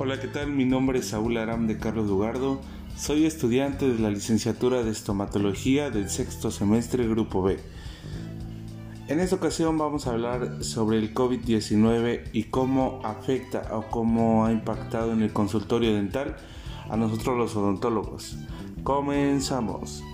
Hola, ¿qué tal? Mi nombre es Saúl Aram de Carlos Lugardo. Soy estudiante de la licenciatura de estomatología del sexto semestre Grupo B. En esta ocasión vamos a hablar sobre el COVID-19 y cómo afecta o cómo ha impactado en el consultorio dental a nosotros los odontólogos. Comenzamos.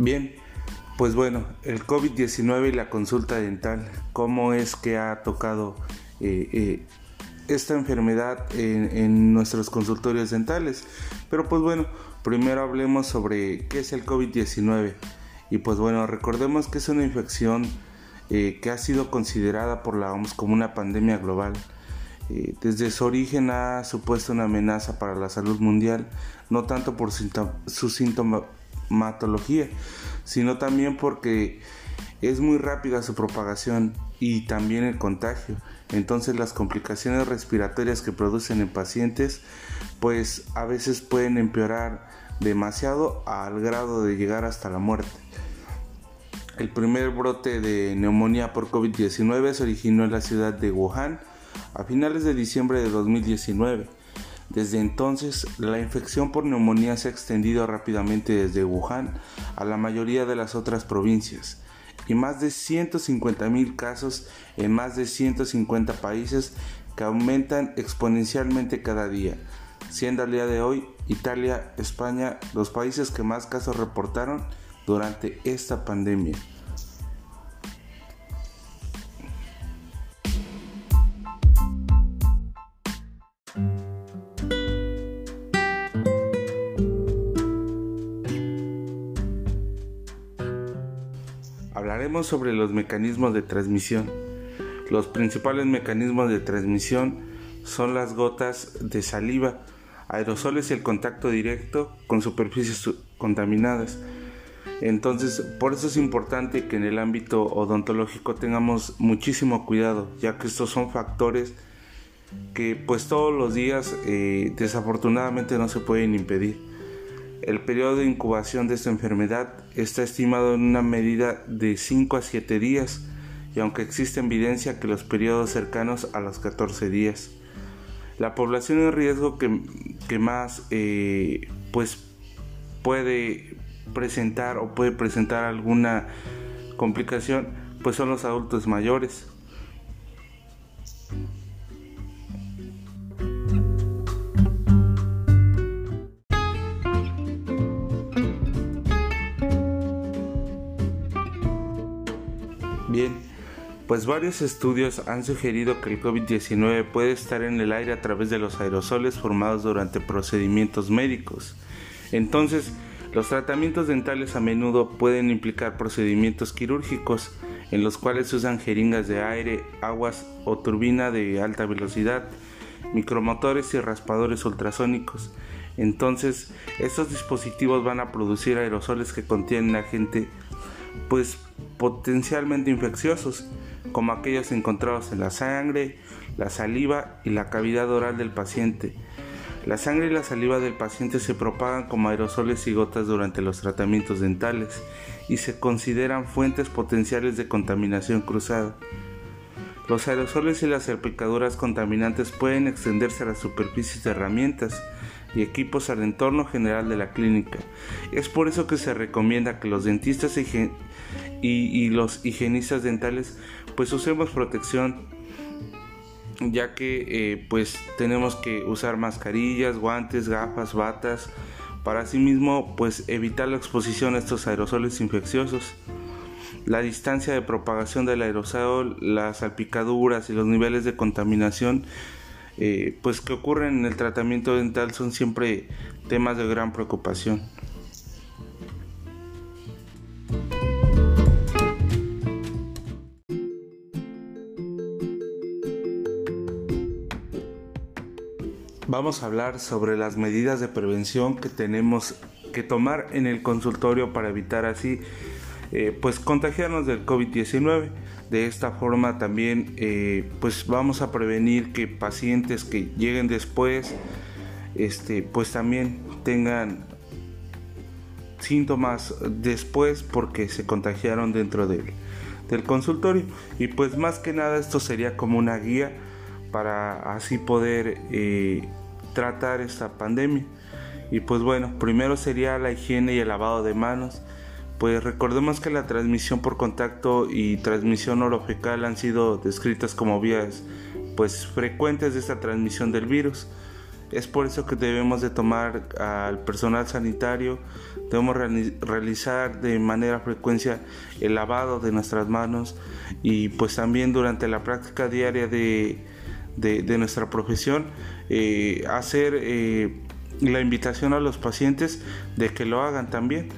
Bien, pues bueno, el COVID-19 y la consulta dental, ¿cómo es que ha tocado eh, eh, esta enfermedad en, nuestros consultorios dentales? Pero pues bueno, primero hablemos sobre qué es el COVID-19. Y pues bueno, recordemos que es una infección eh, que ha sido considerada por la OMS como una pandemia global. desde su origen ha supuesto una amenaza para la salud mundial, no tanto por su síntoma sino también porque es muy rápida su propagación y también el contagio. Entonces las complicaciones respiratorias que producen en pacientes pues a veces pueden empeorar demasiado al grado de llegar hasta la muerte. El primer brote de neumonía por COVID-19 se originó en la ciudad de Wuhan a finales de diciembre de 2019 desde entonces, la infección por neumonía se ha extendido rápidamente desde Wuhan a la mayoría de las otras provincias y más de 150.000 casos en más de 150 países que aumentan exponencialmente cada día, siendo al día de hoy Italia, España los países que más casos reportaron durante esta pandemia. Sobre los mecanismos de transmisión. Los principales mecanismos de transmisión son las gotas de saliva, aerosoles y el contacto directo con superficies contaminadas. Entonces, por eso es importante que en el ámbito odontológico tengamos muchísimo cuidado, ya que estos son factores que pues todos los días eh, desafortunadamente no se pueden impedir. El periodo de incubación de esta enfermedad está estimado en una medida de 5 a 7 días y aunque existe evidencia que los periodos cercanos a los 14 días. La población en riesgo que, más eh, pues puede presentar o puede presentar alguna complicación pues son los adultos mayores. Bien, pues varios estudios han sugerido que el COVID-19 puede estar en el aire a través de los aerosoles formados durante procedimientos médicos. Entonces, los tratamientos dentales a menudo pueden implicar procedimientos quirúrgicos en los cuales se usan jeringas de aire, aguas o turbina de alta velocidad, micromotores y raspadores ultrasónicos. Entonces, estos dispositivos van a producir aerosoles que contienen agente pues potencialmente infecciosos, como aquellos encontrados en la sangre, la saliva y la cavidad oral del paciente. La sangre y la saliva del paciente se propagan como aerosoles y gotas durante los tratamientos dentales y se consideran fuentes potenciales de contaminación cruzada. Los aerosoles y las salpicaduras contaminantes pueden extenderse a las superficies de herramientas, y equipos al entorno general de la clínica. Es por eso que se recomienda que los dentistas y, los higienistas dentales pues usemos protección ya que eh, pues tenemos que usar mascarillas, guantes, gafas, batas para asimismo pues evitar la exposición a estos aerosoles infecciosos. La distancia de propagación del aerosol, las salpicaduras y los niveles de contaminación eh, pues que ocurren en el tratamiento dental son siempre temas de gran preocupación. Vamos a hablar sobre las medidas de prevención que tenemos que tomar en el consultorio para evitar así eh, pues contagiarnos del COVID-19. De esta forma también eh, pues vamos a prevenir que pacientes que lleguen después este, pues también tengan síntomas después porque se contagiaron dentro del, del consultorio. Y pues más que nada esto sería como una guía para así poder eh, tratar esta pandemia. Y pues bueno, primero sería la higiene y el lavado de manos. Pues recordemos que la transmisión por contacto y transmisión orofecal han sido descritas como vías pues frecuentes de esta transmisión del virus. Es por eso que debemos de tomar al personal sanitario, debemos realizar de manera frecuencia el lavado de nuestras manos y pues también durante la práctica diaria de, nuestra profesión eh, hacer eh, la invitación a los pacientes de que lo hagan también.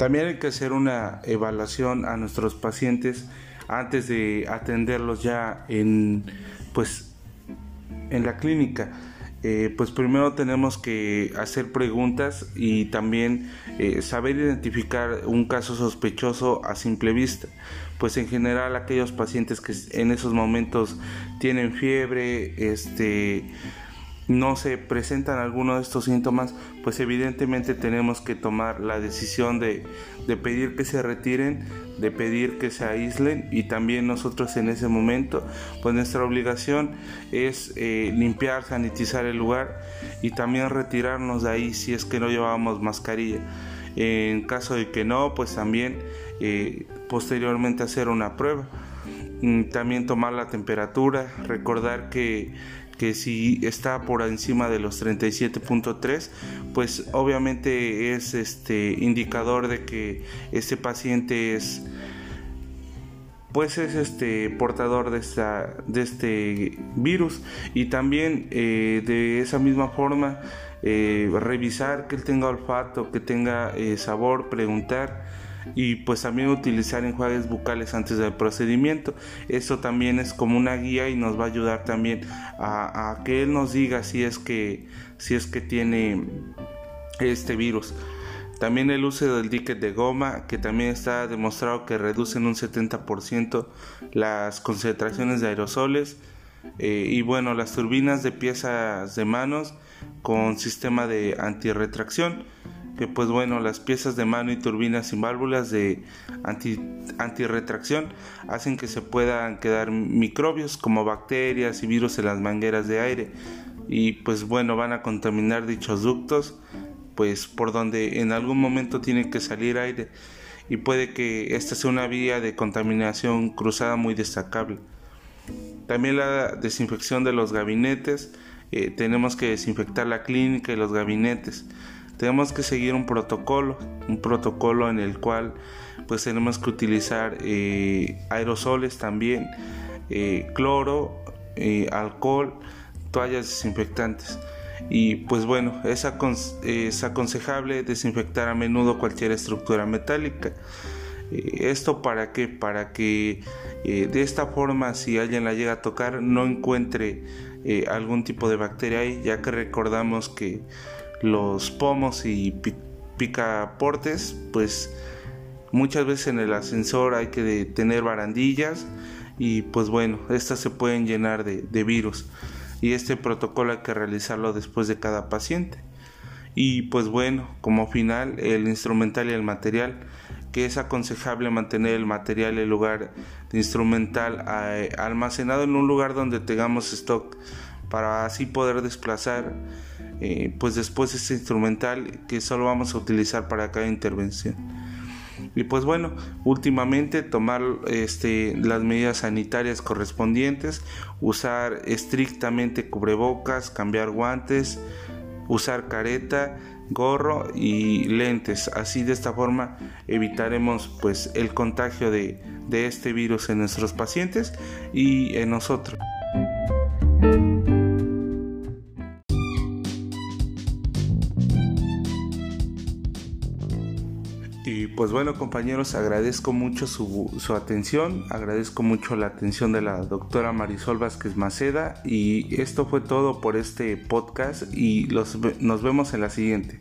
También hay que hacer una evaluación a nuestros pacientes antes de atenderlos ya en pues en la clínica. Eh, pues primero tenemos que hacer preguntas y también eh, saber identificar un caso sospechoso a simple vista. Pues en general aquellos pacientes que en esos momentos tienen fiebre, este no se presentan algunos de estos síntomas, pues evidentemente tenemos que tomar la decisión de, pedir que se retiren, de pedir que se aíslen y también nosotros en ese momento, pues nuestra obligación es eh, limpiar, sanitizar el lugar y también retirarnos de ahí si es que no llevábamos mascarilla. En caso de que no, pues también eh, posteriormente hacer una prueba. Mm, también tomar la temperatura, recordar que que si está por encima de los 37.3 pues obviamente es este indicador de que este paciente es pues es este portador de, esta, de este virus. Y también eh, de esa misma forma eh, revisar que él tenga olfato, que tenga eh, sabor, preguntar y pues también utilizar enjuagues bucales antes del procedimiento. Eso también es como una guía y nos va a ayudar también a, que él nos diga si es que si es que tiene este virus. También el uso del dique de goma, que también está demostrado que reduce en un 70% las concentraciones de aerosoles. Eh, y bueno, las turbinas de piezas de manos con sistema de antirretracción que pues bueno, las piezas de mano y turbinas sin válvulas de anti, antirretracción hacen que se puedan quedar microbios como bacterias y virus en las mangueras de aire y pues bueno, van a contaminar dichos ductos pues por donde en algún momento tiene que salir aire y puede que esta sea una vía de contaminación cruzada muy destacable. También la desinfección de los gabinetes, eh, tenemos que desinfectar la clínica y los gabinetes tenemos que seguir un protocolo, un protocolo en el cual pues tenemos que utilizar eh, aerosoles también, eh, cloro, eh, alcohol, toallas desinfectantes. Y pues bueno, es, es aconsejable desinfectar a menudo cualquier estructura metálica. ¿Esto para qué? Para que de esta forma si alguien la llega a tocar no encuentre algún tipo de bacteria ahí, ya que recordamos que los pomos y picaportes, pues muchas veces en el ascensor hay que tener barandillas y pues bueno, estas se pueden llenar de, virus y este protocolo hay que realizarlo después de cada paciente. Y pues bueno, como final, el instrumental y el material, que es aconsejable mantener el material y el lugar de instrumental almacenado en un lugar donde tengamos stock para así poder desplazar eh, pues después este instrumental que solo vamos a utilizar para cada intervención. Y pues bueno últimamente tomar este, las medidas sanitarias correspondientes usar estrictamente cubrebocas cambiar guantes usar careta gorro y lentes. Así de esta forma evitaremos pues el contagio de, de este virus en nuestros pacientes y en nosotros pues bueno compañeros, agradezco mucho su, atención, agradezco mucho la atención de la doctora Marisol Vázquez Maceda y esto fue todo por este podcast y los, nos vemos en la siguiente.